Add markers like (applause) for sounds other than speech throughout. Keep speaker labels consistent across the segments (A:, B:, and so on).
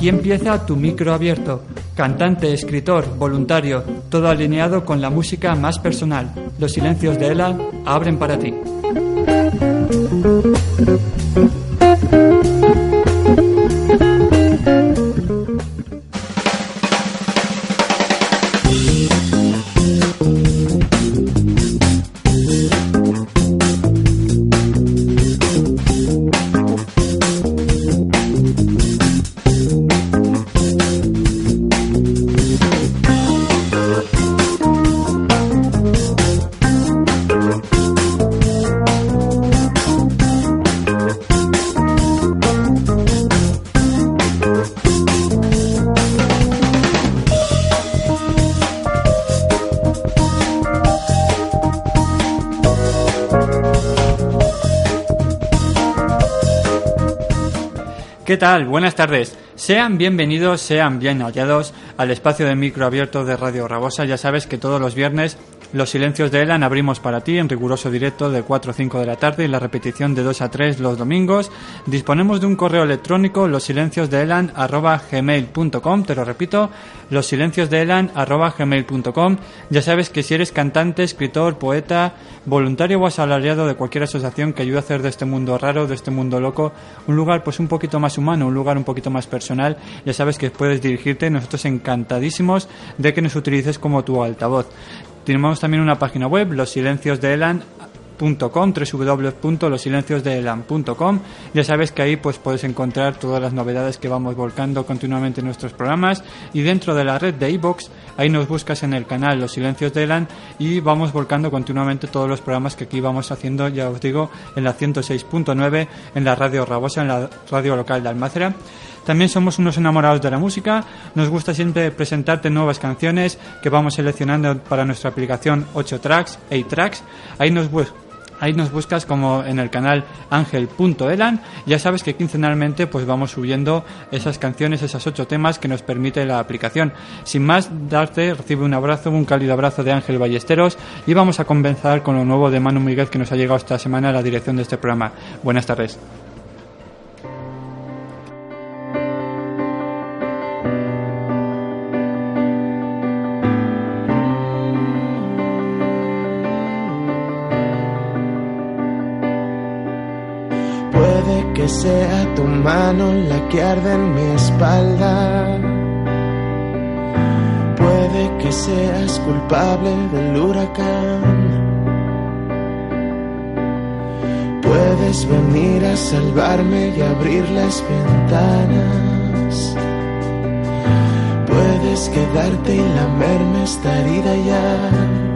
A: Aquí empieza tu micro abierto. Cantante, escritor, voluntario, todo alineado con la música más personal. Los silencios de Ela abren para ti. ¿Qué tal? Buenas tardes. Sean bienvenidos, sean bien hallados al espacio de micro abierto de Radio Rabosa. Ya sabes que todos los viernes los silencios de Elan abrimos para ti en riguroso directo de 4 a 5 de la tarde y la repetición de 2 a 3 los domingos. Disponemos de un correo electrónico losilenciosdeelan.gmail.com Te lo repito, losilenciosdeelan.gmail.com Ya sabes que si eres cantante, escritor, poeta, voluntario o asalariado de cualquier asociación que ayude a hacer de este mundo raro, de este mundo loco, un lugar pues un poquito más humano, un lugar un poquito más personal, ya sabes que puedes dirigirte. Nosotros encantadísimos de que nos utilices como tu altavoz. Tenemos también una página web, losilenciosdeelan.com, www.losilenciosdeelan.com. Ya sabes que ahí pues puedes encontrar todas las novedades que vamos volcando continuamente en nuestros programas y dentro de la red de iBox ahí nos buscas en el canal Los Silencios de Elan y vamos volcando continuamente todos los programas que aquí vamos haciendo, ya os digo, en la 106.9 en la radio Rabosa, en la radio local de Almácera. También somos unos enamorados de la música, nos gusta siempre presentarte nuevas canciones que vamos seleccionando para nuestra aplicación 8 tracks, 8 tracks. Ahí nos Ahí nos buscas como en el canal angel.elan. Ya sabes que quincenalmente pues vamos subiendo esas canciones, esas ocho temas que nos permite la aplicación. Sin más, darte, recibe un abrazo, un cálido abrazo de Ángel Ballesteros y vamos a comenzar con lo nuevo de Manu Miguel que nos ha llegado esta semana a la dirección de este programa. Buenas tardes.
B: Sea tu mano la que arde en mi espalda. Puede que seas culpable del huracán. Puedes venir a salvarme y abrir las ventanas. Puedes quedarte y lamerme esta herida ya.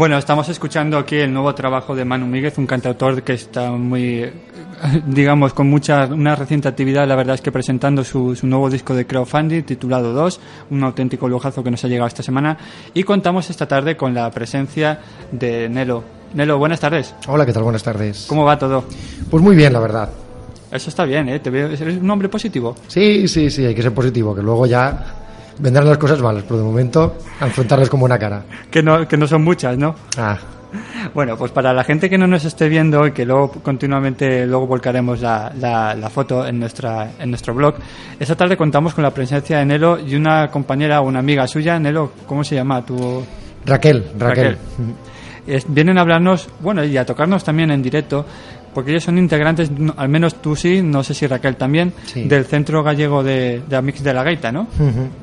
A: Bueno, estamos escuchando aquí el nuevo trabajo de Manu Míguez, un cantautor que está muy, (laughs) digamos, con mucha, una reciente actividad, la verdad es que presentando su, su nuevo disco de crowdfunding titulado 2, un auténtico lujazo que nos ha llegado esta semana. Y contamos esta tarde con la presencia de Nelo. Nelo, buenas tardes.
C: Hola, ¿qué tal? Buenas tardes.
A: ¿Cómo va todo?
C: Pues muy bien, la verdad.
A: Eso está bien, ¿eh? Te veo, eres un hombre positivo.
C: Sí, sí, sí, hay que ser positivo, que luego ya vendrán las cosas malas, pero de momento afrontarlas con buena cara.
A: Que no, que no son muchas, ¿no?
C: Ah, (laughs)
A: Bueno, pues para la gente que no nos esté viendo y que luego continuamente luego volcaremos la, la, la foto en nuestra en nuestro blog, esta tarde contamos con la presencia de Nelo y una compañera o una amiga suya. Nelo, ¿cómo se llama? Tu
C: Raquel, Raquel.
A: Es- vienen a hablarnos, bueno, y a tocarnos también en directo, porque ellos son integrantes, no- al menos tú sí, no sé si Raquel también,
C: Sí.
A: del Centro Gallego de, de Amix de la Gaita, ¿no?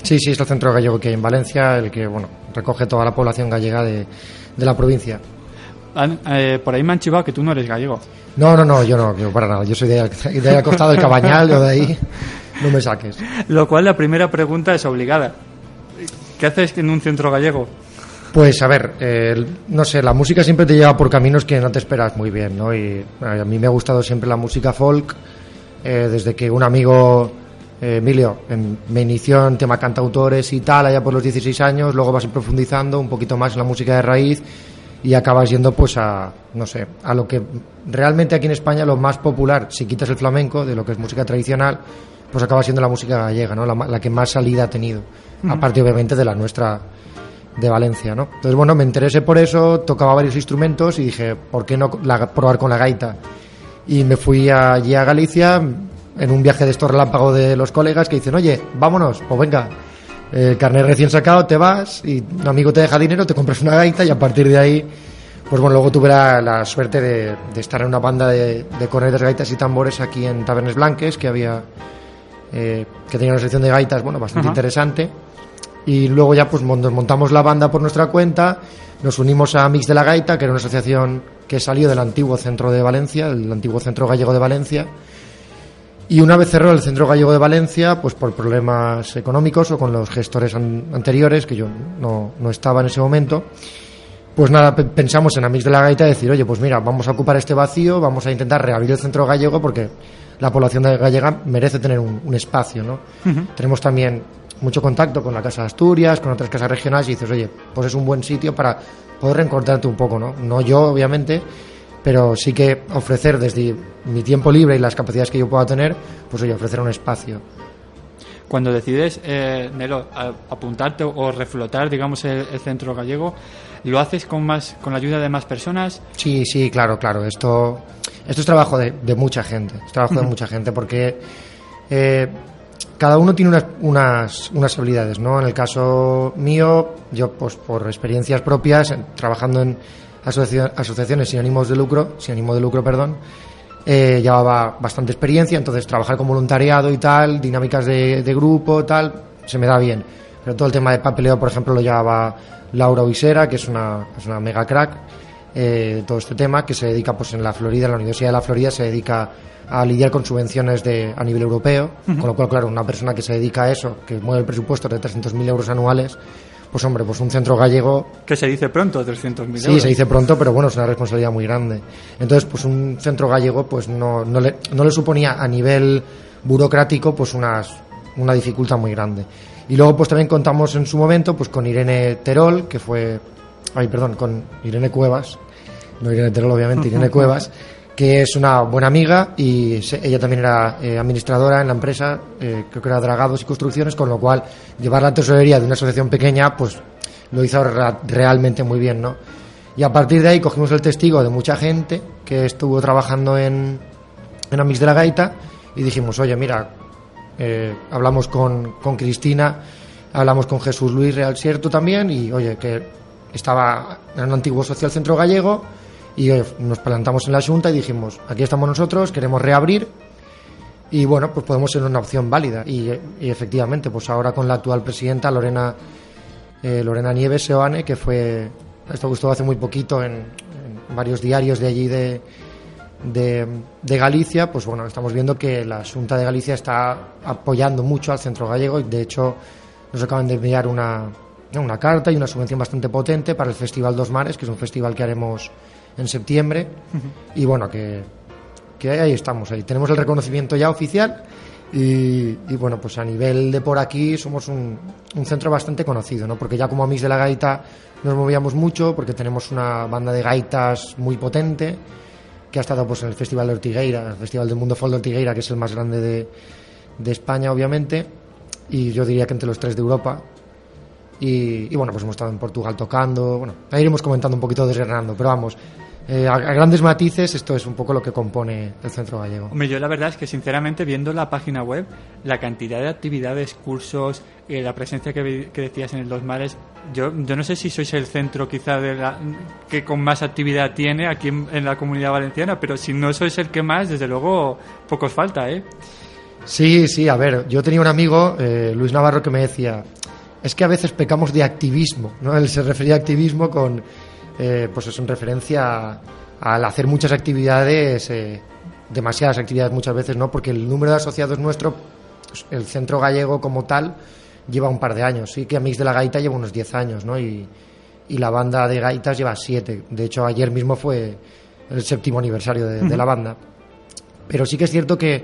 C: Sí, sí, es el centro gallego que hay en Valencia, el que, bueno, recoge toda la población gallega de, de la provincia.
A: Eh, por ahí me han chivado que tú no eres gallego.
C: No, no, no, yo no, yo para nada. Yo soy de, de ahí costado del Cabañal, yo de ahí no me saques.
A: Lo cual la primera pregunta es obligada. ¿Qué haces en un centro gallego?
C: Pues a ver, eh, no sé, la música siempre te lleva por caminos que no te esperas muy bien, ¿no? Y a mí me ha gustado siempre la música folk, eh, desde que un amigo, eh, Emilio, em- me inició en tema cantautores y tal, allá por los 16 años, luego vas profundizando un poquito más en la música de raíz y acabas yendo pues a, no sé, a lo que realmente aquí en España lo más popular, si quitas el flamenco, de lo que es música tradicional, pues acaba siendo la música gallega, ¿no? La, la que más salida ha tenido, aparte obviamente de la nuestra de Valencia, ¿no? Entonces, bueno, me interesé por eso, tocaba varios instrumentos y dije, ¿por qué no la- probar con la gaita? Y me fui allí a Galicia en un viaje de estos relámpago de los colegas que dicen, oye, vámonos, pues venga, el carnet recién sacado, te vas y un amigo te deja dinero, te compras una gaita y a partir de ahí, pues bueno, luego tuve la, la suerte de, de estar en una banda de, de cornetas, gaitas y tambores aquí en Tabernes Blanques, que había, eh, que tenía una sección de gaitas, bueno, bastante
A: Ajá.
C: interesante. Y luego ya pues nos montamos la banda por nuestra cuenta, nos unimos a Mix de la Gaita, que era una asociación que salió del antiguo centro de Valencia, el antiguo centro gallego de Valencia. Y una vez cerró el centro gallego de Valencia, pues por problemas económicos o con los gestores an- anteriores, que yo no, no estaba en ese momento, pues nada, pe- pensamos en Amix de la Gaita y decir, oye, pues mira, vamos a ocupar este vacío, vamos a intentar reabrir el centro gallego porque la población de- gallega merece tener un, un espacio, ¿no? Tenemos también mucho contacto con la Casa de Asturias, con otras casas regionales y dices, oye, pues es un buen sitio para poder reencontrarte un poco, ¿no? No yo, obviamente, pero sí que ofrecer desde mi tiempo libre y las capacidades que yo pueda tener, pues oye, ofrecer un espacio.
A: Cuando decides, eh, Nelo, a- apuntarte o reflotar, digamos, el, el centro gallego, ¿lo haces con más con la ayuda de más personas?
C: Sí, sí, claro, claro. Esto, esto es trabajo de, de mucha gente. Es trabajo de mucha gente porque eh, cada uno tiene unas, unas, unas habilidades, ¿no? En el caso mío, yo, pues por experiencias propias, trabajando en asocia- asociaciones sin ánimos de lucro, sin ánimo de lucro, perdón, eh, llevaba bastante experiencia, entonces trabajar con voluntariado y tal, dinámicas de, de grupo, tal, se me da bien. Pero todo el tema de papeleo, por ejemplo, lo llevaba Laura Uisera, que es una, es una mega crack, eh, todo este tema, que se dedica pues en la Florida, en la Universidad de la Florida, se dedica a lidiar con subvenciones de, a nivel europeo, con lo cual, claro, una persona que se dedica a eso, que mueve el presupuesto de 300.000 euros anuales, pues hombre, pues un centro gallego
A: Que se dice pronto, 300.000
C: Sí,
A: euros.
C: se dice pronto, pero bueno, es una responsabilidad muy grande. Entonces, pues un centro gallego pues no, no, le, no le suponía a nivel burocrático pues unas, una dificultad muy grande. Y luego pues también contamos en su momento pues con Irene Terol, que fue, ay perdón, con Irene Cuevas, no Irene Terol obviamente, Irene Cuevas, que es una buena amiga y se- ella también era eh, administradora en la empresa, eh, creo que era Dragados y Construcciones, con lo cual llevar la tesorería de una asociación pequeña pues lo hizo realmente muy bien, ¿no? Y a partir de ahí cogimos el testigo de mucha gente que estuvo trabajando en, en Amix de la Gaita y dijimos, oye, mira, eh, hablamos con, con Cristina, hablamos con Jesús Luis Real Cierto también y, oye, que estaba en un antiguo social centro gallego y oye, nos plantamos en la Junta y dijimos, aquí estamos nosotros, queremos reabrir y bueno, pues podemos ser una opción válida. Y, efectivamente, pues ahora con la actual presidenta, Lorena, eh, Lorena Nieves Seoane, que fue, esto gustó hace muy poquito en, varios diarios de allí de, de, de, Galicia, pues bueno, estamos viendo que la Junta de Galicia está apoyando mucho al centro gallego y de hecho nos acaban de enviar una, una carta y una subvención bastante potente para el Festival Dos Mares, que es un festival que haremos en septiembre. Y bueno, que, que ahí estamos, ahí tenemos el reconocimiento ya oficial. Y, bueno, pues a nivel de por aquí somos un, un, centro bastante conocido, ¿no? Porque ya como Amigos de la Gaita nos movíamos mucho, porque tenemos una banda de gaitas muy potente, que ha estado pues en el Festival de Ortigueira, el Festival del Mundo Folk de Ortigueira, que es el más grande de, de España, obviamente, y yo diría que entre los tres de Europa. Y, y, bueno, pues hemos estado en Portugal tocando, bueno, ahí iremos comentando un poquito desgranando, pero vamos, eh, a, a, grandes matices, esto es un poco lo que compone el Centro Gallego.
A: Hombre, yo la verdad es que sinceramente viendo la página web, la cantidad de actividades, cursos, eh, la presencia que, que, decías en el Dos Mares, yo, yo no sé si sois el centro quizá de la, que con más actividad tiene aquí en, en, la comunidad valenciana, pero si no sois el que más, desde luego, pocos falta, ¿eh?
C: Sí, sí, a ver, yo tenía un amigo, eh, Luis Navarro, que me decía, es que a veces pecamos de activismo, ¿no? Él se refería a activismo con eh, pues es en referencia al hacer muchas actividades, eh, demasiadas actividades muchas veces, ¿no? Porque el número de asociados nuestro, pues, el centro gallego como tal, lleva un par de años. Sí que Mix de la Gaita lleva unos 10 años, ¿no? Y, y, la banda de gaitas lleva 7. De hecho, ayer mismo fue el séptimo aniversario de, de la banda. Pero sí que es cierto que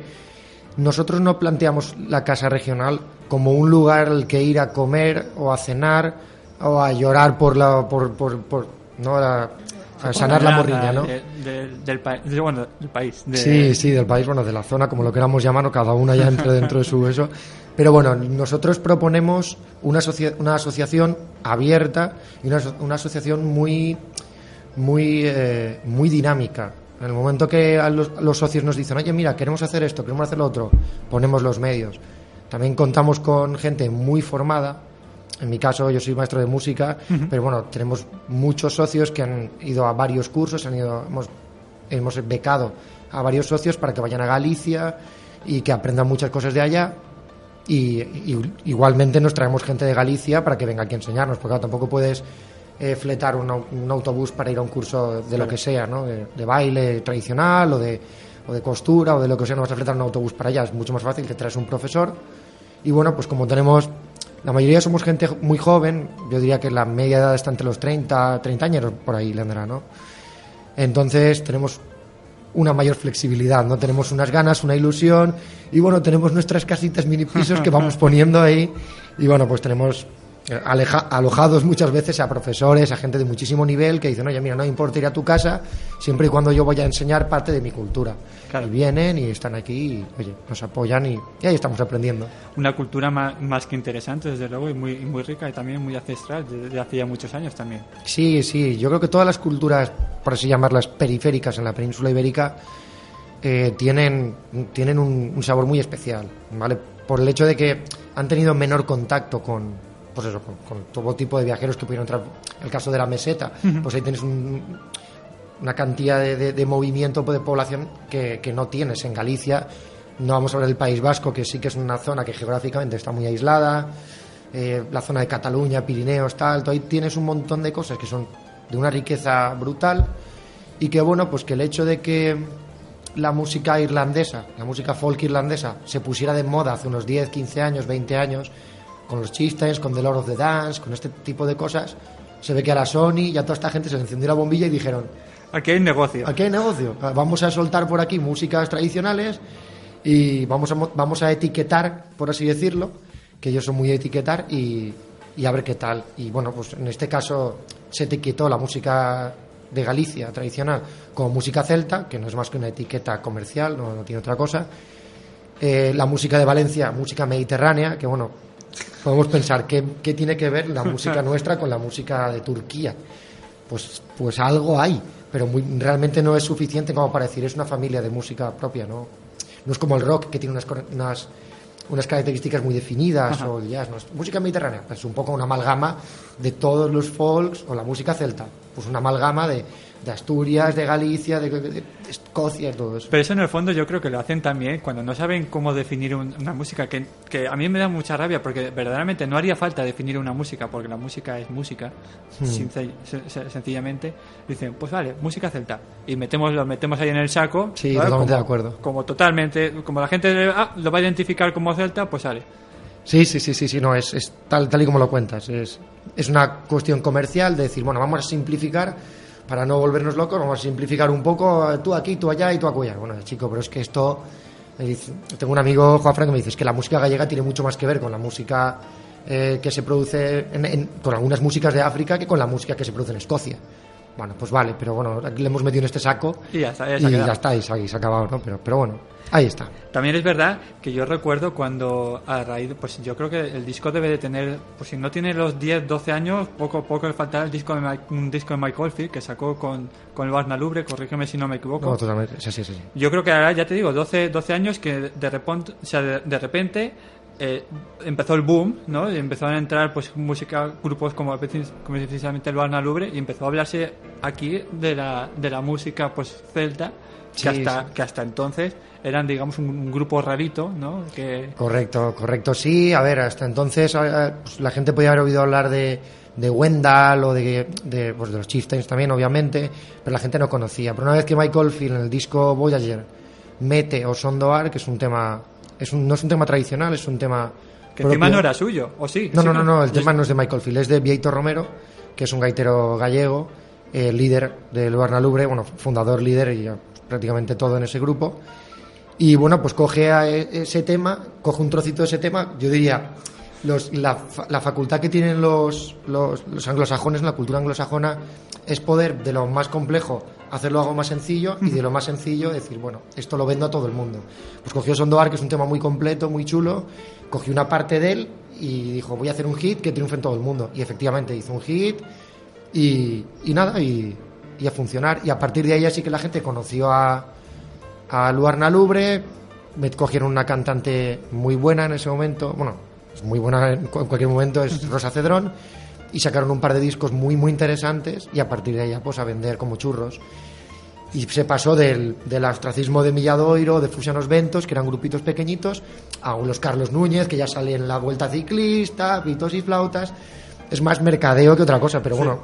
C: nosotros no planteamos la casa regional como un lugar al que ir a comer o a cenar o a llorar por la por, por, por no a, a sanar la morriña, ¿no?
A: De, de, del, pa de, bueno, del país. De...
C: Sí, sí, del país, bueno, de la zona, como lo queramos llamar, cada una ya entra dentro de su eso. Pero bueno, nosotros proponemos una, asocia una asociación abierta y una, una asociación muy, muy, eh, muy dinámica. En el momento que a los, los, socios nos dicen, oye, mira, queremos hacer esto, queremos hacer lo otro, ponemos los medios. También contamos con gente muy formada, en mi caso, yo soy maestro de música, uh -huh. pero bueno, tenemos muchos socios que han ido a varios cursos, han ido, hemos, hemos becado a varios socios para que vayan a Galicia y que aprendan muchas cosas de allá. Y, y igualmente nos traemos gente de Galicia para que venga aquí a enseñarnos, porque claro, tampoco puedes eh, fletar un, un, autobús para ir a un curso de lo que sea, ¿no? de, de baile tradicional o de, o de costura o de lo que sea, no vas a fletar un autobús para allá, es mucho más fácil que traes un profesor. Y bueno, pues como tenemos la mayoría somos gente muy joven, yo diría que la media edad está entre los 30, 30 años, por ahí le andará, ¿no? Entonces tenemos una mayor flexibilidad, ¿no? Tenemos unas ganas, una ilusión y bueno, tenemos nuestras casitas mini pisos que vamos (laughs) poniendo ahí y bueno, pues tenemos aleja, alojados muchas veces a profesores, a gente de muchísimo nivel que dicen, oye, mira, no importa ir a tu casa siempre y cuando yo voy a enseñar parte de mi cultura. Claro. Y vienen y están aquí y, oye, nos apoyan y, y ahí estamos aprendiendo.
A: Una cultura más, más, que interesante, desde luego, y muy, muy rica y también muy ancestral, desde hacía muchos años también.
C: Sí, sí, yo creo que todas las culturas, por así llamarlas, periféricas en la península ibérica, eh, tienen, tienen un, un sabor muy especial, ¿vale? Por el hecho de que han tenido menor contacto con, pues eso, con, con, todo tipo de viajeros que pudieron entrar. El caso de la meseta, uh -huh. pues ahí tienes un, una cantidad de, de, de, movimiento de población que, que, no tienes en Galicia. No vamos a hablar del País Vasco, que sí que es una zona que geográficamente está muy aislada. Eh, la zona de Cataluña, Pirineos, tal. Ahí tienes un montón de cosas que son de una riqueza brutal y que, bueno, pues que el hecho de que la música irlandesa, la música folk irlandesa, se pusiera de moda hace unos 10, 15 años, 20 años, con los chistes, con The Lord of the Dance, con este tipo de cosas, se ve que a la Sony y a toda esta gente se le encendió la bombilla y dijeron:
A: Aquí hay negocio.
C: Aquí hay negocio. Vamos a soltar por aquí músicas tradicionales y vamos a, vamos a etiquetar, por así decirlo, que ellos son muy etiquetar y, y a ver qué tal. Y bueno, pues en este caso se etiquetó la música de Galicia tradicional como música celta, que no es más que una etiqueta comercial, no, no tiene otra cosa. Eh, la música de Valencia, música mediterránea, que bueno, podemos pensar ¿qué, qué tiene que ver la (laughs) música nuestra con la música de Turquía. Pues, pues algo hay, pero muy, realmente no es suficiente como para decir es una familia de música propia, ¿no? No es como el rock que tiene unas, unas, unas características muy definidas Ajá. o el jazz. ¿no? Música mediterránea es pues un poco una amalgama de todos los folks o la música celta, pues una amalgama de, de Asturias, de Galicia, de, de, de Escocia y todo eso.
A: Pero eso en el fondo yo creo que lo hacen también cuando no saben cómo definir un- una música, que, que a mí me da mucha rabia porque verdaderamente no haría falta definir una música porque la música es música,
C: Hmm.
A: sencillamente. Dicen, pues vale, música celta. Y metemos lo metemos ahí en el saco.
C: Sí,
A: ¿vale?
C: totalmente
A: como,
C: de acuerdo.
A: Como totalmente, como la gente ah, lo va a identificar como celta, pues sale.
C: Sí, sí, sí, sí, sí, no, es, es tal, tal y como lo cuentas. Es, es una cuestión comercial de decir, bueno, vamos a simplificar para no volvernos locos, vamos a simplificar un poco, eh, tú aquí, tú allá y tú acullá. Bueno, chico, pero es que esto... Tengo un amigo, Juan Frank, que me dice "Es que la música gallega tiene mucho más que ver con la música eh, que se produce en- en- con algunas músicas de África que con la música que se produce en Escocia. Bueno, pues vale, pero bueno, aquí le hemos metido en este saco
A: Y ya está, ya
C: y
A: se quedado.
C: ya está, y se, y se ha acabado, ¿no? Pero, pero bueno, ahí está.
A: También es verdad que yo recuerdo cuando a raíz, pues yo creo que el disco debe de tener, pues si no tiene los 10, 12 años, poco poco le faltará el disco de Mike- un disco de Mike Oldfield que sacó con, con el Barna Lubre, corrígeme si no me equivoco.
C: No, totalmente, sí, sí, sí.
A: Yo creo que ahora, ya te digo, 12, 12 años que de repente, o sea, de, de repente eh, empezó el boom, ¿no? Y empezaron a entrar pues música, grupos como, como precisamente el Barna Lubre y empezó a hablarse aquí de la, de la música pues celta, que, hasta,
C: sí.
A: que hasta entonces eran digamos un, un grupo rarito, ¿no? Que,
C: Correcto, correcto. Sí, a ver, hasta entonces eh, pues, la gente podía haber oído hablar de, de Wendell o de, de, pues, de los Chieftains también, obviamente, pero la gente no conocía. Pero una vez que Michael Field en el disco Voyager mete o Sondoar, que es un tema, es un, no es un tema tradicional, es un tema...
A: que encima
C: propio-
A: no era suyo, ¿o sí?
C: No,
A: Sí,
C: no, no, no, el tema no es de Michael Field, es de Vieito Romero, que es un gaitero gallego, eh, líder del Barnalubre, bueno, fundador, líder y prácticamente todo en ese grupo. Y bueno, pues coge a e- ese tema, coge un trocito de ese tema, yo diría, la facultad que tienen los, los, los anglosajones, la cultura anglosajona, es poder de lo más complejo hacerlo algo más sencillo y de lo más sencillo decir, bueno, esto lo vendo a todo el mundo. Pues cogió Sondoar, que es un tema muy completo, muy chulo, cogió una parte de él y dijo, voy a hacer un hit que triunfe en todo el mundo. Y efectivamente hizo un hit y, y nada, y, y a funcionar. Y a partir de ahí así que la gente conoció a, a Luarna Lubre, me cogieron una cantante muy buena en ese momento, bueno, es muy buena en cu- en cualquier momento, es Rosa Cedrón, y sacaron un par de discos muy, muy interesantes, y a partir de ahí pues a vender como churros. Y se pasó del, del ostracismo de Milladoiro, de Fusianos Ventos, que eran grupitos pequeñitos, a los Carlos Núñez, que ya sale en la Vuelta Ciclista, pitos y flautas. Es más mercadeo que otra cosa, pero bueno,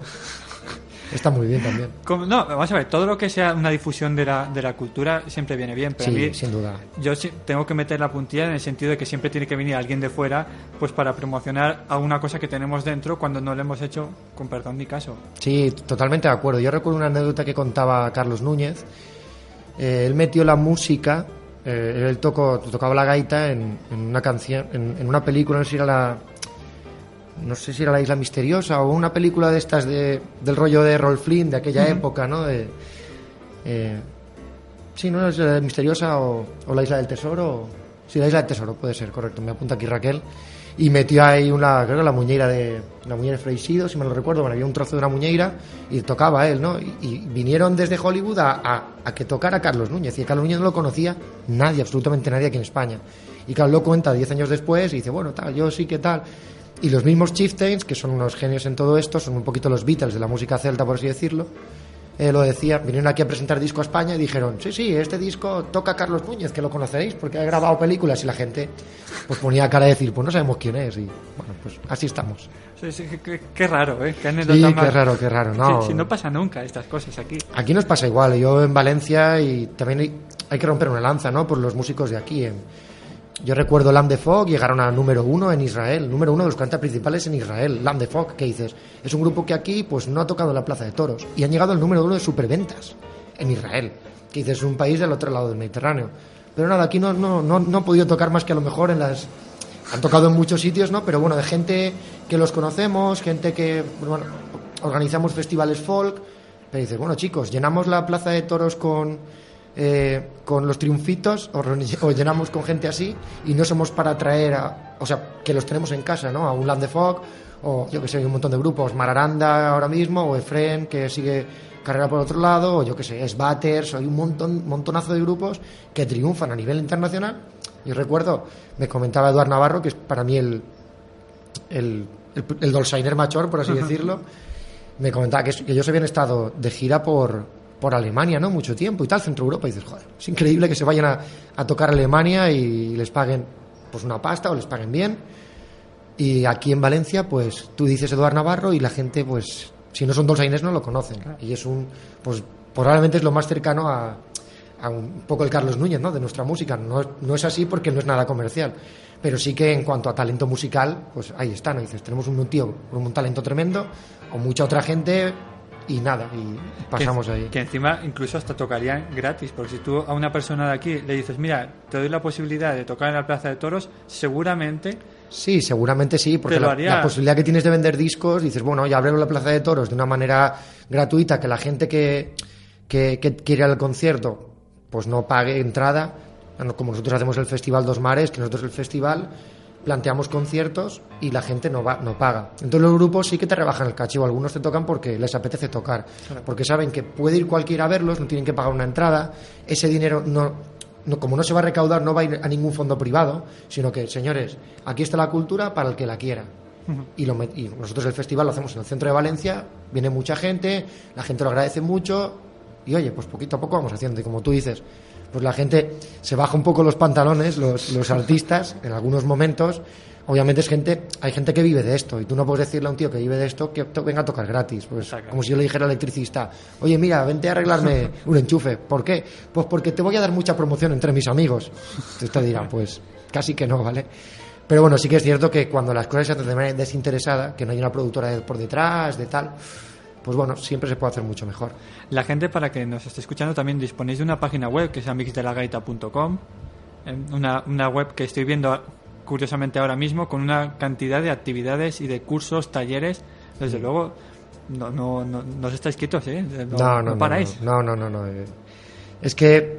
C: está muy bien también.
A: Como- no, vamos a ver, todo lo que sea una difusión de la, de la cultura siempre viene bien, pero a
C: Sí,
A: mí
C: sin duda.
A: yo tengo que meter la puntilla en el sentido de que siempre tiene que venir alguien de fuera pues para promocionar a una cosa que tenemos dentro cuando no lo hemos hecho, con perdón mi caso.
C: Sí, totalmente de acuerdo. Yo recuerdo una anécdota que contaba Carlos Núñez. Eh, él metió la música, eh, él tocó, tocaba la gaita en, en una canción, en, en una película, no sé si era la, no sé si era la Isla Misteriosa o una película de estas de, del rollo de Rolf Flynn de aquella época, ¿no? De, eh, sí, no es la Misteriosa o, o la Isla del Tesoro. o- sí, la Isla del Tesoro puede ser, correcto. Me apunta aquí Raquel. Y metió ahí una, creo que la muñeira de la muñeira de Freixido, si me lo recuerdo, bueno, había un trozo de una muñeira y tocaba él, ¿no? Y, y vinieron desde Hollywood a, a- a que tocara Carlos Núñez. Y Carlos Núñez no lo conocía nadie, absolutamente nadie aquí en España. Y Carlos lo cuenta 10 años después y dice, bueno, tal, yo sí que tal. Y los mismos Chieftains, que son unos genios en todo esto, son un poquito los Beatles de la música celta, por así decirlo, eh, lo decía, vinieron aquí a presentar disco a España y dijeron, sí, sí, este disco toca Carlos Núñez, que lo conoceréis porque ha grabado películas y la gente pues ponía cara de decir, pues no sabemos quién es y bueno, pues así estamos.
A: Sí, sí, qué- qué, qué raro, ¿eh? Qué
C: Sí,
A: anécdota
C: qué
A: más-
C: raro, qué raro, no.
A: Sí, sí, no pasa nunca estas cosas aquí.
C: Aquí nos pasa igual, yo en Valencia y también hay, hay que romper una lanza, ¿no? Por los músicos de aquí. en- yo recuerdo Lamb de Fog, llegaron a número uno en Israel, número uno de los cantantes principales en Israel, Lamb de Fog, ¿qué dices? Es un grupo que aquí pues no ha tocado la Plaza de Toros y han llegado al número uno de superventas en Israel, que dices, es un país del otro lado del Mediterráneo. Pero nada, aquí no, no, no, no han podido tocar más que a lo mejor en las... Han tocado en muchos sitios, ¿no? Pero bueno, de gente que los conocemos, gente que, bueno, organizamos festivales folk, pero dices, bueno chicos, llenamos la Plaza de Toros con, eh, con los triunfitos (laughs) o, llenamos con gente así y no somos para traer a, o sea, que los tenemos en casa, ¿no? A un Land de Fog o yo que sé, hay un montón de grupos, Mararanda ahora mismo o Efren que sigue carrera por otro lado o yo que sé, Sbatters, hay un montón, montonazo de grupos que triunfan a nivel internacional y recuerdo, me comentaba Eduard Navarro que es para mí el el, el, el Dolzainer Machor, por así decirlo, me comentaba que, que ellos habían estado de gira por, por Alemania, ¿no? Mucho tiempo y tal, Centro Europa, y dices, joder, es increíble que se vayan a, a tocar Alemania y les paguen pues una pasta o les paguen bien. Y aquí en Valencia, pues tú dices Eduard Navarro y la gente, pues, si no son dolsainés, no lo conocen. Y es un, pues, probablemente es lo más cercano a, a un poco el Carlos Núñez, ¿no? De nuestra música. No, no es así porque no es nada comercial. Pero sí que en cuanto a talento musical, pues ahí está, ¿no? Dices, tenemos un tío con un talento tremendo, o mucha otra gente, y nada, y pasamos
A: que,
C: ahí.
A: Que encima incluso hasta tocarían gratis, porque si tú a una persona de aquí le dices, mira, te doy la posibilidad de tocar en la Plaza de Toros, seguramente...
C: Sí, seguramente sí, porque la, la, posibilidad que tienes de vender discos, dices, bueno, ya abrimos la Plaza de Toros de una manera gratuita, que la gente que, que, que quiere ir al concierto, pues no pague entrada, como nosotros hacemos el Festival Dos Mares, que nosotros el festival planteamos conciertos y la gente no va, no paga. Entonces los grupos sí que te rebajan el cachivo, algunos te tocan porque les apetece tocar, porque saben que puede ir cualquiera a verlos, no tienen que pagar una entrada, ese dinero no, no, como no se va a recaudar no va a ir a ningún fondo privado, sino que, señores, aquí está la cultura para el que la quiera. Y, lo, y nosotros el festival lo hacemos en el centro de Valencia, viene mucha gente, la gente lo agradece mucho y oye, pues poquito a poco vamos haciendo. Y como tú dices, pues la gente se baja un poco los pantalones, los, los (laughs) artistas, en algunos momentos. Obviamente es gente, hay gente que vive de esto y tú no puedes decirle a un tío que vive de esto que venga a tocar gratis. Pues como si yo le dijera al electricista, oye mira, vente a arreglarme (laughs) un enchufe. ¿Por qué? Pues porque te voy a dar mucha promoción entre mis amigos. Entonces te dirán, pues casi que no, ¿vale? Pero bueno, sí que es cierto que cuando las cosas se hacen de manera desinteresada, que no hay una productora por detrás, de tal, pues bueno, siempre se puede hacer mucho mejor.
A: La gente, para que nos esté escuchando, también disponéis de una página web que es amixdelagaita.com, una, una web que estoy viendo curiosamente ahora mismo con una cantidad de actividades y de cursos, talleres. Desde luego, no, no, no, no os estáis quietos, ¿eh? No,
C: no, no,
A: paráis.
C: No, no, no, no. Es que,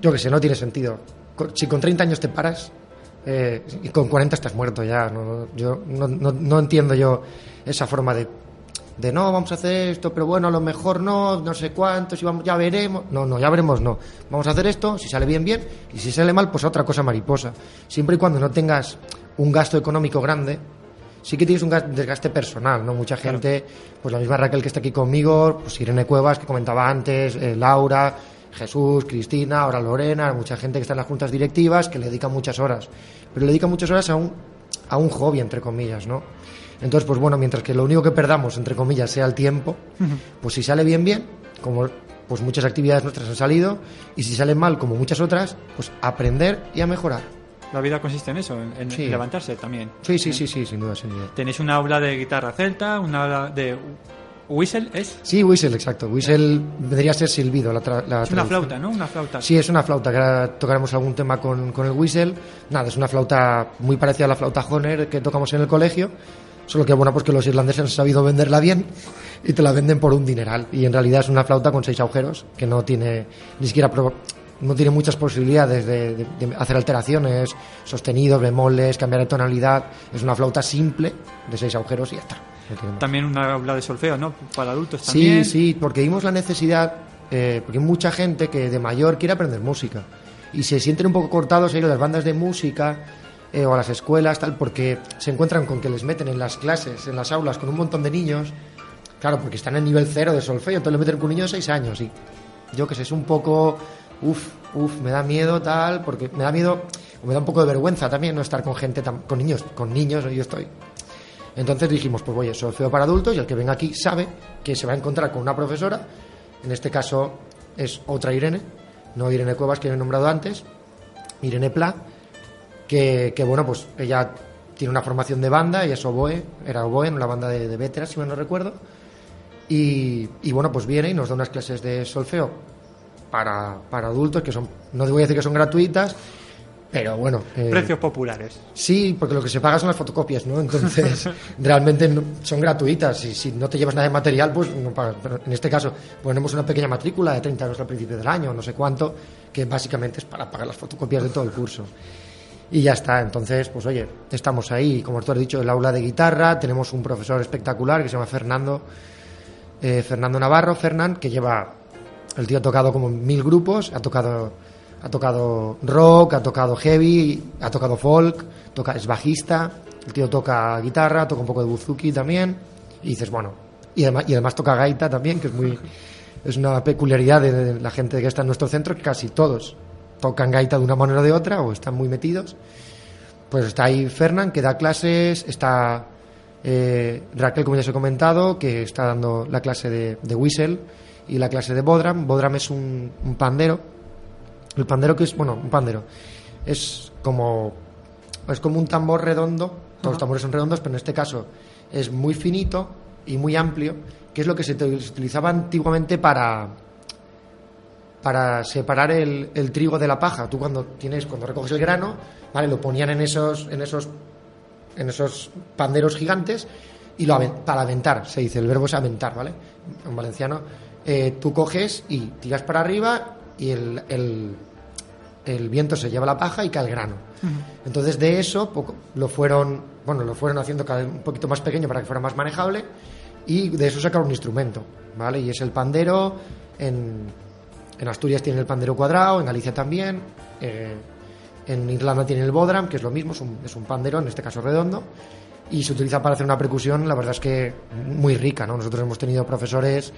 C: yo que sé, no tiene sentido. Si con 30 años te paras, eh, y con 40 estás muerto ya. No, yo no, no, no entiendo yo esa forma de de no, vamos a hacer esto, pero bueno, a lo mejor no, no sé cuánto, si vamos, ya veremos. No, no, ya veremos, no. Vamos a hacer esto, si sale bien, bien, y si sale mal, pues otra cosa mariposa. Siempre y cuando no tengas un gasto económico grande, sí que tienes un desgaste personal, ¿no? Mucha gente, pues la misma Raquel que está aquí conmigo, pues Irene Cuevas, que comentaba antes, eh, Laura, Jesús, Cristina, ahora Lorena, mucha gente que está en las juntas directivas, que le dedica muchas horas. Pero le dedica muchas horas a un, a un hobby, entre comillas, ¿no? Entonces, pues bueno, mientras que lo único que perdamos, entre comillas, sea el tiempo, pues si sale bien, bien, como pues muchas actividades nuestras han salido, y si salen mal, como muchas otras, pues aprender y a mejorar.
A: La vida consiste en eso, en,
C: Sí.
A: levantarse también.
C: Sí, sí, sí, sí, sin duda, sin duda.
A: Tenéis una aula de guitarra celta, una aula de whistle, ¿es?
C: Sí, whistle, exacto. Whistle vendría a ser silbido. La tra- la
A: Es una flauta, ¿no? Una flauta.
C: Sí, es una flauta, que ahora tocaremos algún tema con, con el whistle. Nada, es una flauta muy parecida a la flauta Honer que tocamos en el colegio, solo que bueno, pues que los irlandeses han sabido venderla bien y te la venden por un dineral. Y en realidad es una flauta con seis agujeros, que no tiene ni siquiera no tiene muchas posibilidades de, de- de hacer alteraciones, sostenidos, bemoles, cambiar de tonalidad. Es una flauta simple de seis agujeros y ya está. No.
A: También una aula de solfeo, ¿no? Para adultos
C: Sí,
A: también.
C: sí, porque vimos la necesidad, eh, porque hay mucha gente que de mayor quiere aprender música y se sienten un poco cortados a ir a las bandas de música eh, o a las escuelas, tal, porque se encuentran con que les meten en las clases, en las aulas, con un montón de niños, claro, porque están en nivel cero de solfeo, entonces le meten con un niño de seis años y yo que sé, es un poco, uff, uff, me da miedo tal, porque me da miedo, o me da un poco de vergüenza también no estar con gente, con niños, con niños, yo estoy. Entonces dijimos, pues oye, solfeo para adultos y el que venga aquí sabe que se va a encontrar con una profesora, en este caso es otra Irene, no Irene Cuevas que he nombrado antes, Irene Pla, que, que, bueno, pues ella tiene una formación de banda, ella es oboe, era oboe en una banda de, de si mal no recuerdo, y, y, bueno, pues viene y nos da unas clases de solfeo para, para adultos, que son, no te voy a decir que son gratuitas, pero bueno... eh,
A: Precios populares.
C: Sí, porque lo que se paga son las fotocopias, ¿no? Entonces, (laughs) realmente no- son gratuitas y si no te llevas nada de material, pues no pagas. Pero en este caso, ponemos una pequeña matrícula de 30 euros al principio del año, no sé cuánto, que básicamente es para pagar las fotocopias de todo el curso. Y ya está, entonces, pues oye, estamos ahí, como tú has dicho, el aula de guitarra, tenemos un profesor espectacular que se llama Fernando, eh, Fernando Navarro, Fernán, que lleva, el tío ha tocado como mil grupos, ha tocado, ha tocado rock, ha tocado heavy, ha tocado folk, toca, es bajista, el tío toca guitarra, toca un poco de buzuki también, y dices, bueno, y además, y además toca gaita también, que es muy, es una peculiaridad de la gente que está en nuestro centro, casi todos tocan gaita de una manera o de otra o están muy metidos. Pues está ahí Fernán, que da clases, está eh, Raquel, como ya os he comentado, que está dando la clase de, de whistle y la clase de Bodram. Bodram es un, un pandero. El pandero que es, bueno, un pandero. Es como, es como un tambor redondo. Todos los tambores son redondos, pero en este caso es muy finito y muy amplio, que es lo que se utilizaba antiguamente para para separar el, el trigo de la paja. Tú cuando tienes, cuando recoges el grano, vale, lo ponían en esos, en esos, en esos panderos gigantes y lo para aventar, se dice, el verbo es aventar, ¿vale? En valenciano, eh, tú coges y tiras para arriba y el, el, el viento se lleva la paja y cae el grano. Entonces de eso poco- lo fueron, bueno, lo fueron haciendo cada vez un poquito más pequeño para que fuera más manejable y de eso sacaron un instrumento, ¿vale? Y es el pandero en, en Asturias tiene el pandero cuadrado, en Galicia también, eh, en Irlanda tiene el bodram, que es lo mismo, es un, es un pandero, en este caso redondo, y se utiliza para hacer una percusión, la verdad es que muy rica, ¿no? Nosotros hemos tenido profesores,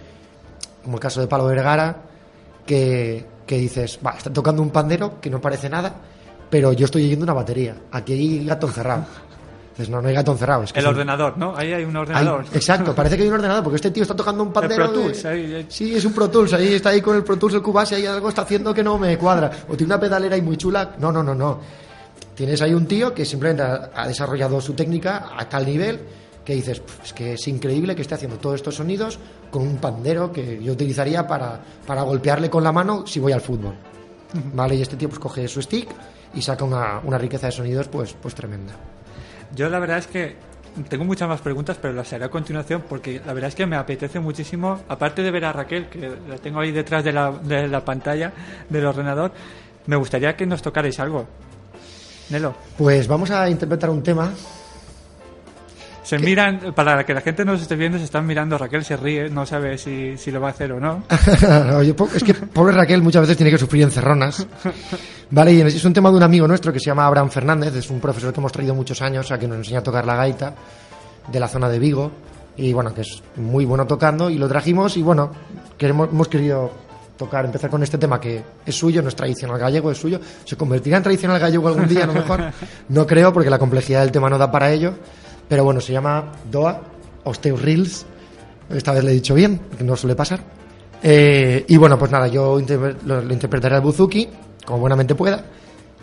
C: como el caso de Palo Vergara, que, que dices, va, está tocando un pandero que no parece nada, pero yo estoy oyendo una batería, aquí hay gato encerrado. Dices, no, no hay gato encerrado. Es que
A: El
C: son-
A: ordenador, ¿no? Ahí hay un
C: hay-
A: ordenador.
C: exacto, (laughs) parece que hay un ordenador, porque este tío está tocando un pandero.
A: Pro Tools,
C: de-
A: ahí, ahí.
C: Sí, es un Pro Tools, ahí está ahí con el Pro Tools, el Cubase, ahí algo está haciendo que no me cuadra. O tiene una pedalera ahí muy chula. No, no, no, no. Tienes ahí un tío que simplemente ha, desarrollado su técnica a tal nivel que dices, "Pf, es que es increíble que esté haciendo todos estos sonidos con un pandero que yo utilizaría para, para golpearle con la mano si voy al fútbol. ¿Vale? Y este tío pues coge su stick y saca una, una riqueza de sonidos pues, pues tremenda.
A: Yo la verdad es que tengo muchas más preguntas, pero las haré a continuación porque la verdad es que me apetece muchísimo, aparte de ver a Raquel, que la tengo ahí detrás de la, de la pantalla del ordenador, me gustaría que nos tocarais algo. Nelo,
C: Pues vamos a interpretar un tema
A: se miran, para que la gente nos esté viendo, se están mirando, Raquel se ríe, no sabe si, si lo va a hacer o no. (laughs)
C: Oye, es que pobre Raquel muchas veces tiene que sufrir encerronas. Vale, y es un tema de un amigo nuestro que se llama Abraham Fernández, es un profesor que hemos traído muchos años a que nos enseña a tocar la gaita de la zona de Vigo y bueno, que es muy bueno tocando y lo trajimos y bueno, queremos, hemos querido tocar, empezar con este tema que es suyo, no es tradicional gallego, es suyo. ¿Se convertirá en tradicional gallego algún día, a lo mejor? (laughs) No creo, porque la complejidad del tema no da para ello. Pero bueno, se llama Doa Osteo Reels. Esta vez le he dicho bien, que no suele pasar. Eh, y bueno, pues nada, yo lo, lo interpretaré al buzuki, como buenamente pueda,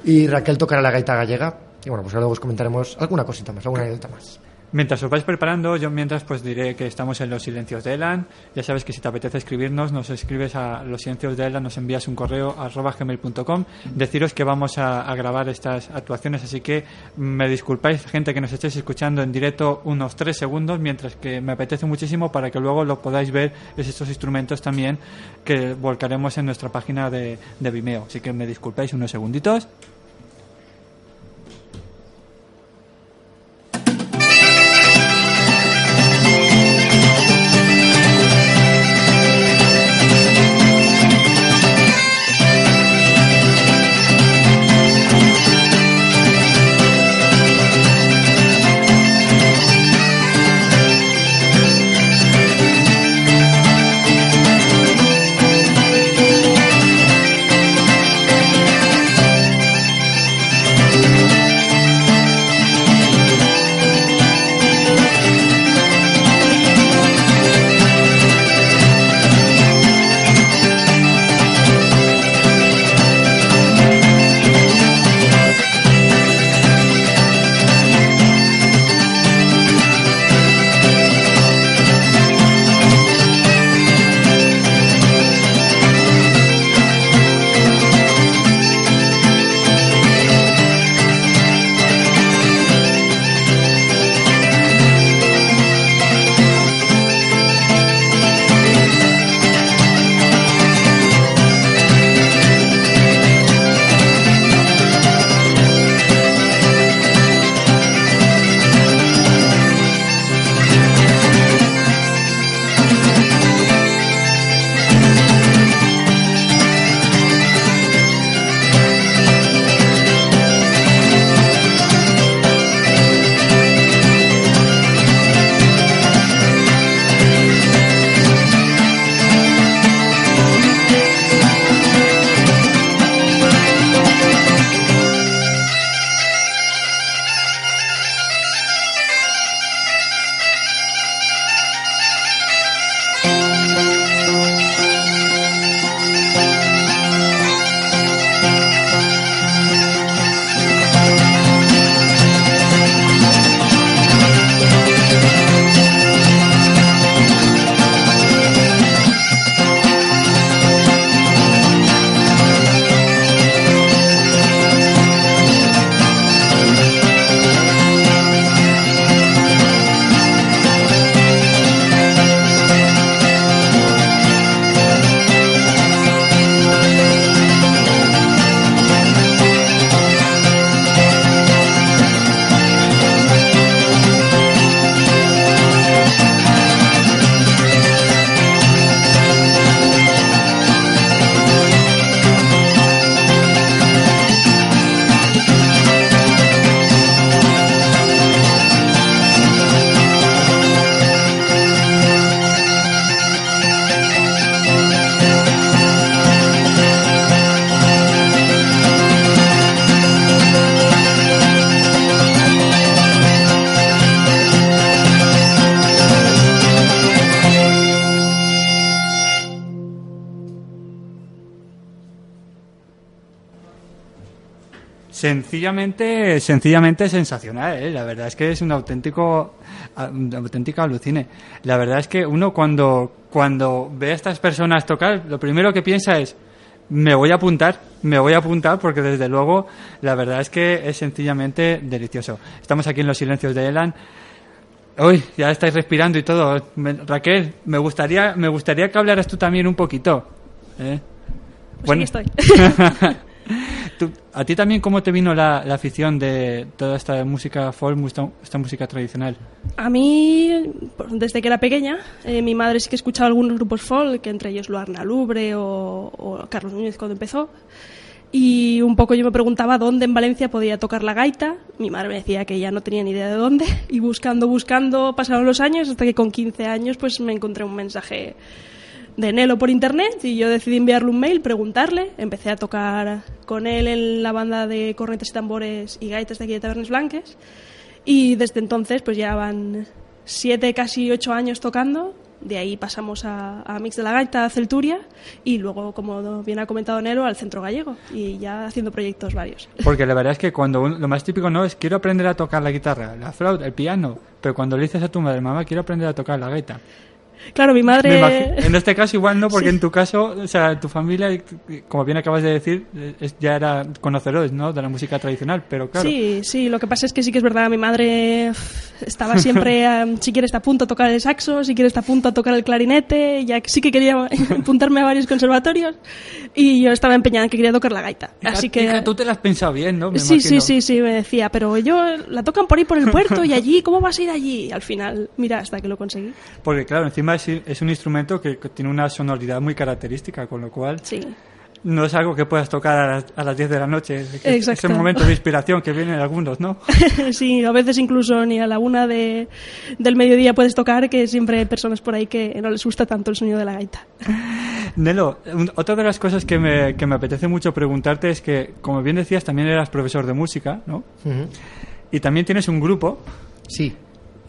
C: y Raquel tocará la gaita gallega. Y bueno, pues luego os comentaremos alguna cosita más, alguna anécdota más.
A: Mientras os vais preparando, yo mientras pues diré que estamos en Los Silencios de Elan. Ya sabes que si te apetece escribirnos, nos escribes a Los Silencios de Elan, nos envías un correo a gmail.com. Deciros que vamos a, a grabar estas actuaciones, así que me disculpáis, gente que nos estéis escuchando en directo unos tres segundos, mientras que me apetece muchísimo para que luego lo podáis ver es estos instrumentos también que volcaremos en nuestra página de, de Vimeo. Así que me disculpáis unos segunditos. Sencillamente, sencillamente sensacional, ¿eh? la verdad es que es un auténtico, un auténtico alucine. La verdad es que uno cuando, cuando ve a estas personas tocar, lo primero que piensa es, me voy a apuntar, me voy a apuntar porque desde luego la verdad es que es sencillamente delicioso. Estamos aquí en los silencios de Elan. Uy, ya estáis respirando y todo. Raquel, me gustaría, me gustaría que hablaras tú también un poquito. ¿eh?
D: Pues bueno, estoy. (laughs) (laughs)
A: ¿A ti también cómo te vino la, afición de toda esta música folk, esta, música tradicional?
D: A mí, desde que era pequeña, eh, mi madre sí que escuchaba algunos grupos folk, entre ellos Luarna Lubre o, Carlos Núñez cuando empezó. Y un poco yo me preguntaba dónde en Valencia podía tocar la gaita. Mi madre me decía que ya no tenía ni idea de dónde. (laughs) Y buscando, buscando, pasaron los años hasta que con 15 años pues me encontré un mensaje de Nelo por internet y yo decidí enviarle un mail, preguntarle. Empecé a tocar con él en la banda de cornetes y tambores y gaitas de aquí de Tabernes Blanques. Y desde entonces pues ya van siete, casi ocho años tocando. De ahí pasamos a, Mix de la Gaita, a Celturia y luego, como bien ha comentado Nelo, al Centro Gallego y ya haciendo proyectos varios. (laughs)
A: Porque la verdad es que cuando lo más típico no es quiero aprender a tocar la guitarra, la flauta, el piano, pero cuando le dices a tu madre, mamá, quiero aprender a tocar la gaita,
D: Claro, mi madre...
A: En este caso igual no, porque en tu caso, o sea, tu familia, como bien acabas de decir, ya era conocedores, ¿no? De la música tradicional, pero claro...
D: Sí, sí, lo que pasa es que sí que es verdad, mi madre estaba siempre, (laughs) si quieres está a punto a tocar el saxo, si quieres está a punto a tocar el clarinete, ya sí que quería (laughs) apuntarme a varios conservatorios y yo estaba empeñada en que quería tocar la gaita. Así que...
A: tú te la has pensado bien, ¿no?
D: sí, sí, sí, sí, me decía, pero yo la tocan por ahí por el puerto y allí, ¿cómo vas a ir allí? Al final, mira, hasta que lo conseguí.
A: Porque claro, encima es, un instrumento que tiene una sonoridad muy característica, con lo cual no es algo que puedas tocar a las, 10 de la noche. Es el momento de inspiración que vienen algunos, ¿no? (laughs)
D: sí, a veces incluso ni a la una de, del mediodía puedes tocar, que siempre hay personas por ahí que no les gusta tanto el sonido de la gaita. (laughs)
A: Nelo, otra de las cosas que me, que me apetece mucho preguntarte es que, como bien decías, también eras profesor de música, ¿no? Y también tienes un grupo.
C: Sí.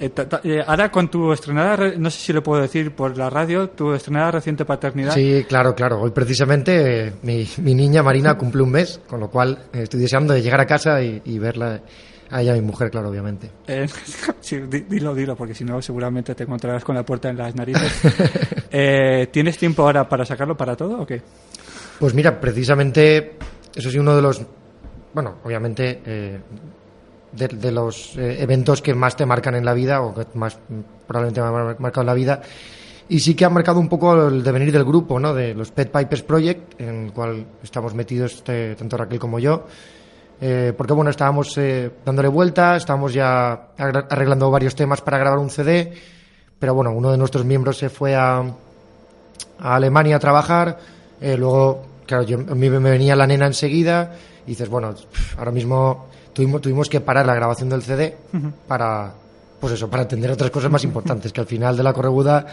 A: Eh, eh, ahora con tu estrenada, no sé si lo puedo decir por la radio, tu estrenada reciente paternidad.
C: Sí, claro, claro. Hoy precisamente eh, mi, niña Marina cumple un mes, con lo cual estoy deseando de llegar a casa y, verla a ella, mi mujer, claro, obviamente. (laughs)
A: sí, dilo, dilo, porque si no seguramente te encontrarás con la puerta en las narices. (laughs) ¿Tienes tiempo ahora para sacarlo para todo o qué?
C: Pues mira, precisamente, eso sí, uno de los, bueno, obviamente de, los eh, eventos que más te marcan en la vida o que más probablemente me han marcado en la vida. Y sí que ha marcado un poco el devenir del grupo, ¿no? de los Pet Pipers Project, en el cual estamos metidos este, tanto Raquel como yo. Eh, porque bueno, estábamos eh, dándole vuelta, estábamos ya arreglando varios temas para grabar un CD, pero bueno, uno de nuestros miembros se fue a, a Alemania a trabajar, luego, claro, yo, a mí me venía la nena enseguida, y dices, bueno, ahora mismo tuvimos, tuvimos que parar la grabación del CD para, pues eso, para atender otras cosas más (laughs) importantes, que al final de la correguda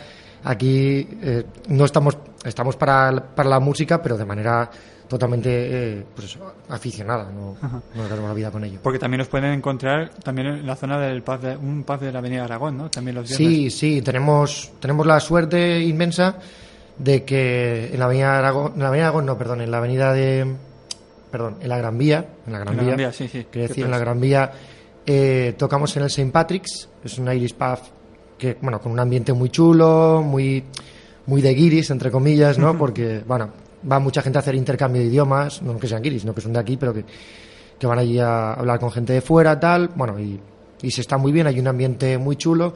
C: aquí eh, no estamos, estamos para, para la música, pero de manera totalmente eh, pues eso, aficionada, no, no la vida con ello.
A: Porque también nos pueden encontrar también en la zona del pub de, un pub de la Avenida Aragón, ¿no? También los
C: Sí, sí, tenemos, tenemos la suerte inmensa de que en la Avenida Aragón, en la Avenida Aragón no, perdón, en la Avenida de perdón, en la Gran Vía, en la Gran Vía, decir, en la Gran Vía eh, tocamos en el St. Patrick's, es un Irish pub que, bueno, con un ambiente muy chulo, muy, muy de guiris, entre comillas, ¿no? Porque, bueno, va mucha gente a hacer intercambio de idiomas, no que sean guiris, no que son de aquí, pero que, que van allí a hablar con gente de fuera, tal, bueno, y, y se está muy bien, hay un ambiente muy chulo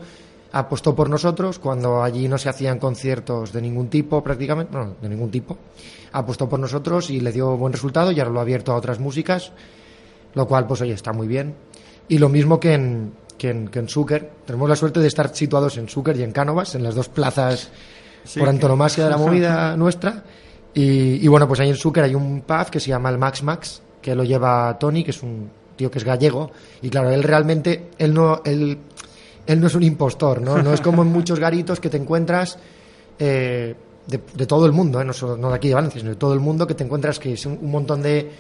C: apostó por nosotros cuando allí no se hacían conciertos de ningún tipo prácticamente, no, de ningún tipo. Apostó por nosotros y le dio buen resultado y ahora lo ha abierto a otras músicas, lo cual pues oye, está muy bien. Y lo mismo que en, que en, que Tenemos la suerte de estar situados en Zúcar y en Cánovas, en las dos plazas por antonomasia de la movida (laughs) nuestra. Y, bueno, pues ahí en Zúcar hay un pub que se llama el Max Max, que lo lleva Tony, que es un tío que es gallego. Y claro, él realmente, él no, él él no es un impostor, ¿no? No es como en muchos garitos que te encuentras eh, de, todo el mundo, ¿eh? no, solo, no de aquí de Valencia, sino de todo el mundo, que te encuentras que es un, montón de,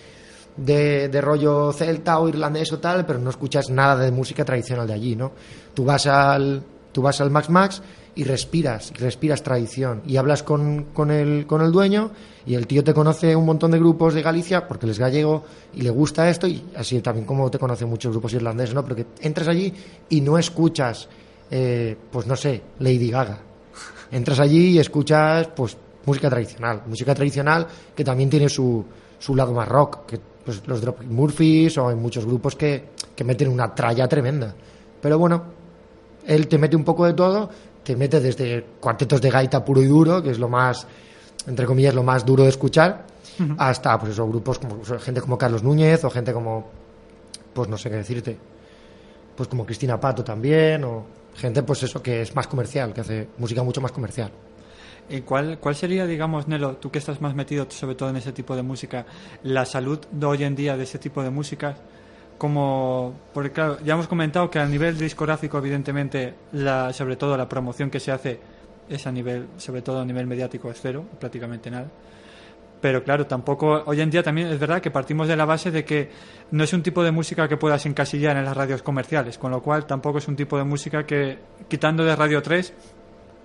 C: de, rollo celta o irlandés o tal, pero no escuchas nada de música tradicional de allí, ¿no? Tú vas al, tú vas al Max Max y respiras, respiras tradición. Y hablas con, con, el, con el dueño y el tío te conoce un montón de grupos de Galicia porque él es gallego y le gusta esto y así también como te conocen muchos grupos irlandeses, ¿no? Porque entras allí y no escuchas, eh, pues no sé, Lady Gaga. Entras allí y escuchas, pues, música tradicional. Música tradicional que también tiene su, su lado más rock, que pues los Dropkick Murphys o hay muchos grupos que, que meten una tralla tremenda. Pero bueno, él te mete un poco de todo, te mete desde cuartetos de gaita puro y duro, que es lo más, entre comillas, lo más duro de escuchar, hasta pues esos grupos como gente como Carlos Núñez o gente como, pues no sé qué decirte, pues como Cristina Pato también, o gente pues eso que es más comercial, que hace música mucho más comercial.
A: ¿Y cuál, cuál sería, digamos, Nelo, tú que estás más metido sobre todo en ese tipo de música, la salud de hoy en día de ese tipo de música? Como, porque claro, ya hemos comentado que a nivel discográfico, evidentemente, la, sobre todo la promoción que se hace es a nivel, sobre todo a nivel mediático, es cero, prácticamente nada. Pero claro, tampoco, hoy en día también es verdad que partimos de la base de que no es un tipo de música que puedas encasillar en las radios comerciales, con lo cual tampoco es un tipo de música que, quitando de Radio 3,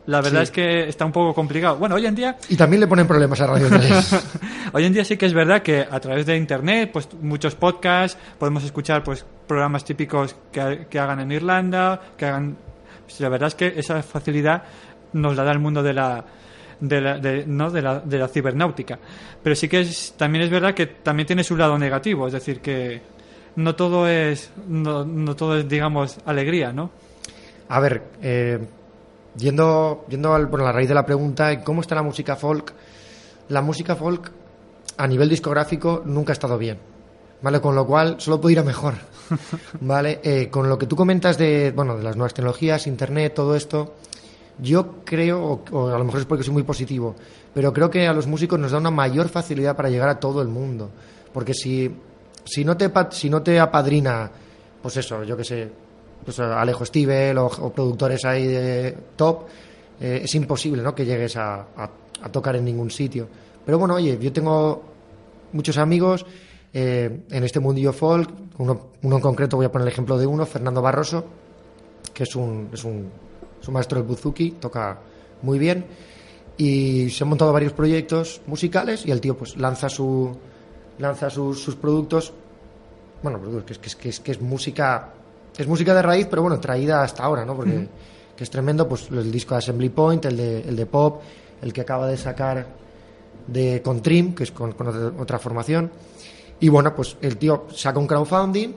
A: la verdad
C: Sí.
A: es que está un poco complicado. Bueno, hoy en día
C: Y también le ponen problemas a Radio (laughs) 3.
A: Hoy en día sí que es verdad que a través de internet, pues muchos podcasts, podemos escuchar pues programas típicos que, que hagan en Irlanda, que hagan pues, la verdad es que esa facilidad nos la da el mundo de la de la, de, ¿no? de la, de la cibernáutica. Pero sí que es, también es verdad que también tiene su lado negativo, es decir, que no todo es, no, no todo es, digamos, alegría, ¿no?
C: A ver, eh, yendo, yendo al, por la raíz de la pregunta, ¿cómo está la música folk? La música folk a nivel discográfico nunca ha estado bien, ¿vale? Con lo cual solo puede ir a mejor, (laughs) ¿vale? Eh, con lo que tú comentas de, bueno, de las nuevas tecnologías, internet, todo esto, yo creo, o, o a lo mejor es porque soy muy positivo, pero creo que a los músicos nos da una mayor facilidad para llegar a todo el mundo, porque si, si, no, te, si no te apadrina, pues eso, yo que sé, pues Alejo Stivel o, productores ahí de top, eh, es imposible ¿no? que llegues a, tocar en ningún sitio. Pero bueno, oye, yo tengo muchos amigos eh, en este mundillo folk, uno, en concreto, voy a poner el ejemplo de uno, Fernando Barroso, que es un, es un, es maestro del buzuki, toca muy bien, y se han montado varios proyectos musicales y el tío pues lanza su lanza sus, sus productos bueno que, es, que, es, que es música es música de raíz pero bueno traída hasta ahora no porque que es tremendo pues el disco de Assembly Point el de, el de pop el que acaba de sacar de con Trim que es con, con otra, otra formación. Y bueno pues el tío saca un crowdfunding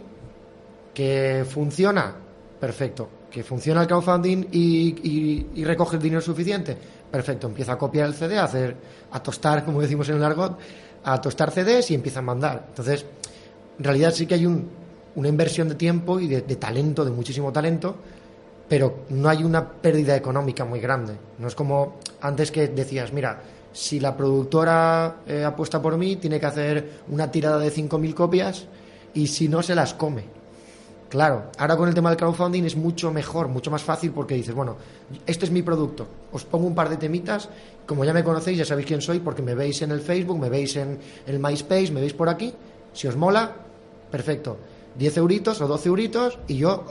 C: que funciona perfecto que funciona el crowdfunding y, y, y recoge el dinero suficiente. Perfecto empieza a copiar el CD a hacer a tostar como decimos en el argot a tostar CDs y empieza a mandar. Entonces en realidad sí que hay un, una inversión de tiempo y de, talento de muchísimo talento pero no hay una pérdida económica muy grande. No es como antes que decías mira si la productora eh, apuesta por mí tiene que hacer una tirada de 5.000 copias y si no se las come Claro, ahora con el tema del crowdfunding es mucho mejor, mucho más fácil porque dices, bueno, este es mi producto, os pongo un par de temitas, como ya me conocéis, ya sabéis quién soy porque me veis en el Facebook, me veis en el MySpace, me veis por aquí, si os mola, perfecto, 10 euritos o 12 euritos y yo,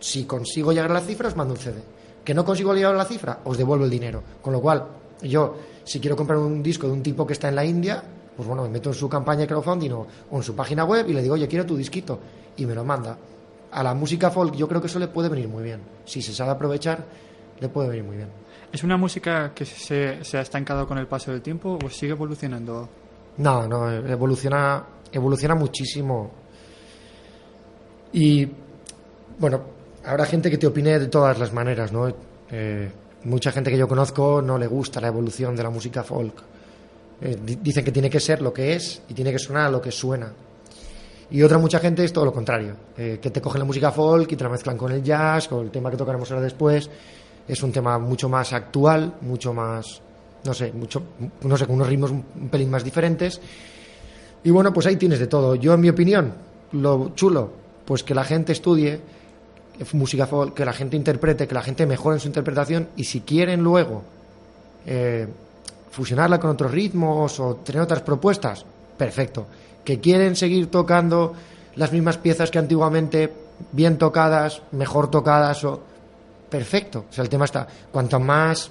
C: si consigo llegar a la cifra, os mando un CD. Que no consigo llegar a la cifra, os devuelvo el dinero. Con lo cual, yo, si quiero comprar un disco de un tipo que está en la India, pues bueno, me meto en su campaña de crowdfunding o, en su página web y le digo, oye, quiero tu disquito, y me lo manda a la música folk yo creo que eso le puede venir muy bien. Si se sabe aprovechar, le puede venir muy bien.
A: ¿Es una música que se, se ha estancado con el paso del tiempo o sigue evolucionando?
C: No, no, evoluciona, evoluciona muchísimo. Y bueno, habrá gente que te opine de todas las maneras, ¿no? Eh, mucha gente que yo conozco no le gusta la evolución de la música folk. Eh, di- dicen que tiene que ser lo que es y tiene que sonar a lo que suena. Y otra mucha gente es todo lo contrario, eh, que te cogen la música folk y te la mezclan con el jazz, con el tema que tocaremos ahora después. Es un tema mucho más actual, mucho más, no sé, mucho, no sé, con unos ritmos un pelín más diferentes. Y bueno, pues ahí tienes de todo. Yo, en mi opinión, lo chulo, pues que la gente estudie música folk, que la gente interprete, que la gente mejore en su interpretación y si quieren luego eh, fusionarla con otros ritmos o tener otras propuestas, perfecto. Que quieren seguir tocando las mismas piezas que antiguamente, bien tocadas, mejor tocadas o perfecto. O sea, el tema está, cuanto más,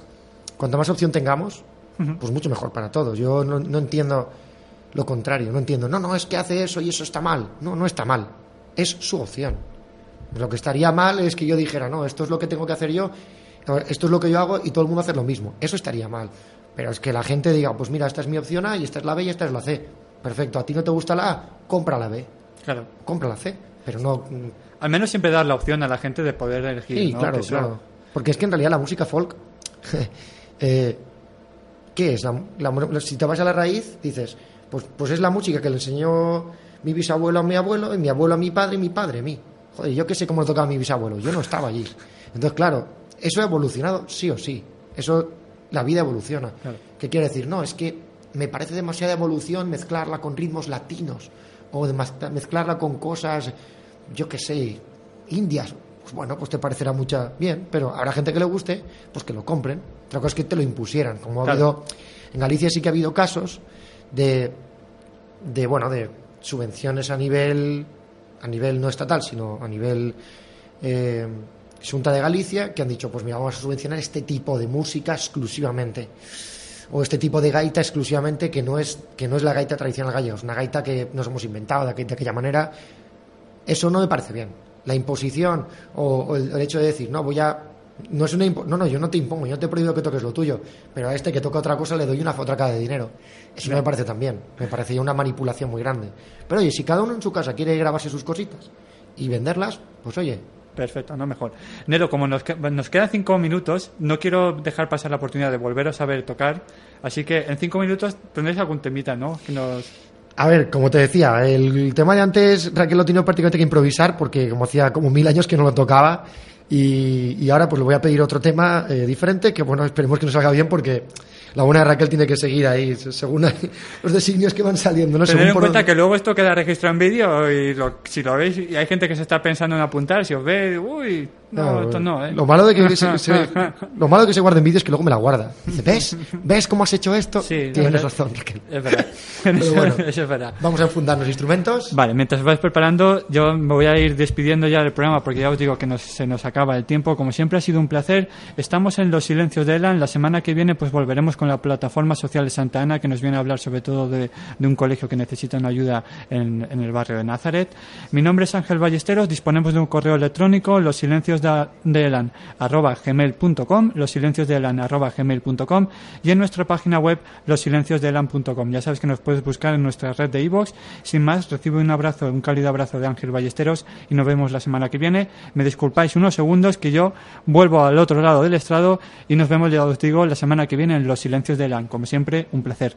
C: cuanto más opción tengamos, pues mucho mejor para todos. Yo no, no entiendo lo contrario, no entiendo, no, no, es que hace eso y eso está mal. No, no está mal, es su opción. Lo que estaría mal es que yo dijera, no, esto es lo que tengo que hacer yo, esto es lo que yo hago y todo el mundo hace lo mismo. Eso estaría mal. Pero es que la gente diga, pues mira, esta es mi opción A y esta es la B y esta es la C. Perfecto, a ti no te gusta la A, compra la B.
A: Claro.
C: Compra la C. Pero no.
A: Al menos siempre dar la opción a la gente de poder elegir.
C: Sí,
A: ¿no?
C: claro,
A: Que
C: claro. Porque es que en realidad la música folk. (laughs) eh, ¿Qué es? La- la- si te vas a la raíz, dices, pues, pues es la música que le enseñó mi bisabuelo a mi abuelo, y mi abuelo a mi padre, y mi padre a mí. Joder, yo qué sé cómo tocaba mi bisabuelo, yo no estaba allí. Entonces, claro, eso ha evolucionado sí o sí. Eso, la vida evoluciona.
A: Claro.
C: ¿Qué quiere decir? No, es que me parece demasiada evolución mezclarla con ritmos latinos o mezclarla con cosas, yo qué sé, indias. Pues bueno, pues te parecerá mucha bien, pero habrá gente que le guste, pues que lo compren. Otra cosa es que te lo impusieran. Como ha habido, en Galicia sí que ha habido casos de, de bueno, de subvenciones a nivel, a nivel no estatal, sino a nivel eh, Junta de Galicia, que han dicho, pues mira, vamos a subvencionar este tipo de música exclusivamente o este tipo de gaita exclusivamente que no es que no es la gaita tradicional gallega, es una gaita que nos hemos inventado de, de aquella manera. Eso no me parece bien. La imposición o, el hecho de decir, no, voy a no es una no, no, yo no te impongo, yo no te prohíbo que toques lo tuyo, pero a este que toca otra cosa le doy una fotraca de dinero. Eso no me parece tan bien, me parece ya una manipulación muy grande. Pero oye, si cada uno en su casa quiere grabarse sus cositas y venderlas, pues oye,
A: Perfecto, no mejor. Nero, como nos, nos quedan cinco minutos, no quiero dejar pasar la oportunidad de volveros a ver tocar, así que en cinco minutos tendréis algún temita, ¿no? Que nos...
C: A ver, como te decía, el tema de antes Raquel lo tiene prácticamente que improvisar porque como hacía como mil años que no lo tocaba y, y ahora pues le voy a pedir otro tema eh, diferente que bueno, esperemos que nos salga bien porque la buena de Raquel tiene que seguir ahí según (laughs) los designios que van saliendo. ¿no?
A: Tener
C: Según
A: en
C: por
A: cuenta
C: dónde-
A: que luego esto queda registrado en vídeo y lo- si lo veis y hay gente que se está pensando en apuntar, si os ve, uy, no,
C: Claro,
A: esto no, ¿eh?
C: Lo malo de que se, (laughs) se- lo malo de que se guarde en vídeo es que luego me la guarda. Dice, ¿ves? ¿Ves cómo has hecho esto?
A: Sí,
C: Tienes
A: es-
C: razón, Raquel.
A: Es verdad. (laughs)
C: Pero bueno.
A: Eso es verdad.
C: Vamos a enfundarnos instrumentos.
A: Vale, mientras vais preparando, yo me voy a ir despidiendo ya del programa porque ya os digo que nos- se nos acaba el tiempo. Como siempre ha sido un placer. Estamos en Los Silencios de Elan. La semana que viene pues volveremos con la plataforma social de Santa Ana que nos viene a hablar sobre todo de, de un colegio que necesita una ayuda en, en el barrio de Nazaret. Mi nombre es Ángel Ballesteros. Disponemos de un correo electrónico los silencios de, Elan arroba los silencios de Elan arroba gmail.com y en nuestra página web losilenciosdeelan.com. Ya sabes que nos puedes buscar en nuestra red de iVoox. Sin más, recibo un abrazo, un cálido abrazo de Ángel Ballesteros y nos vemos la semana que viene. Me disculpáis unos segundos que yo vuelvo al otro lado del estrado y nos vemos, ya os digo, la semana que viene en Los Silencios de Elan. Como siempre, un placer.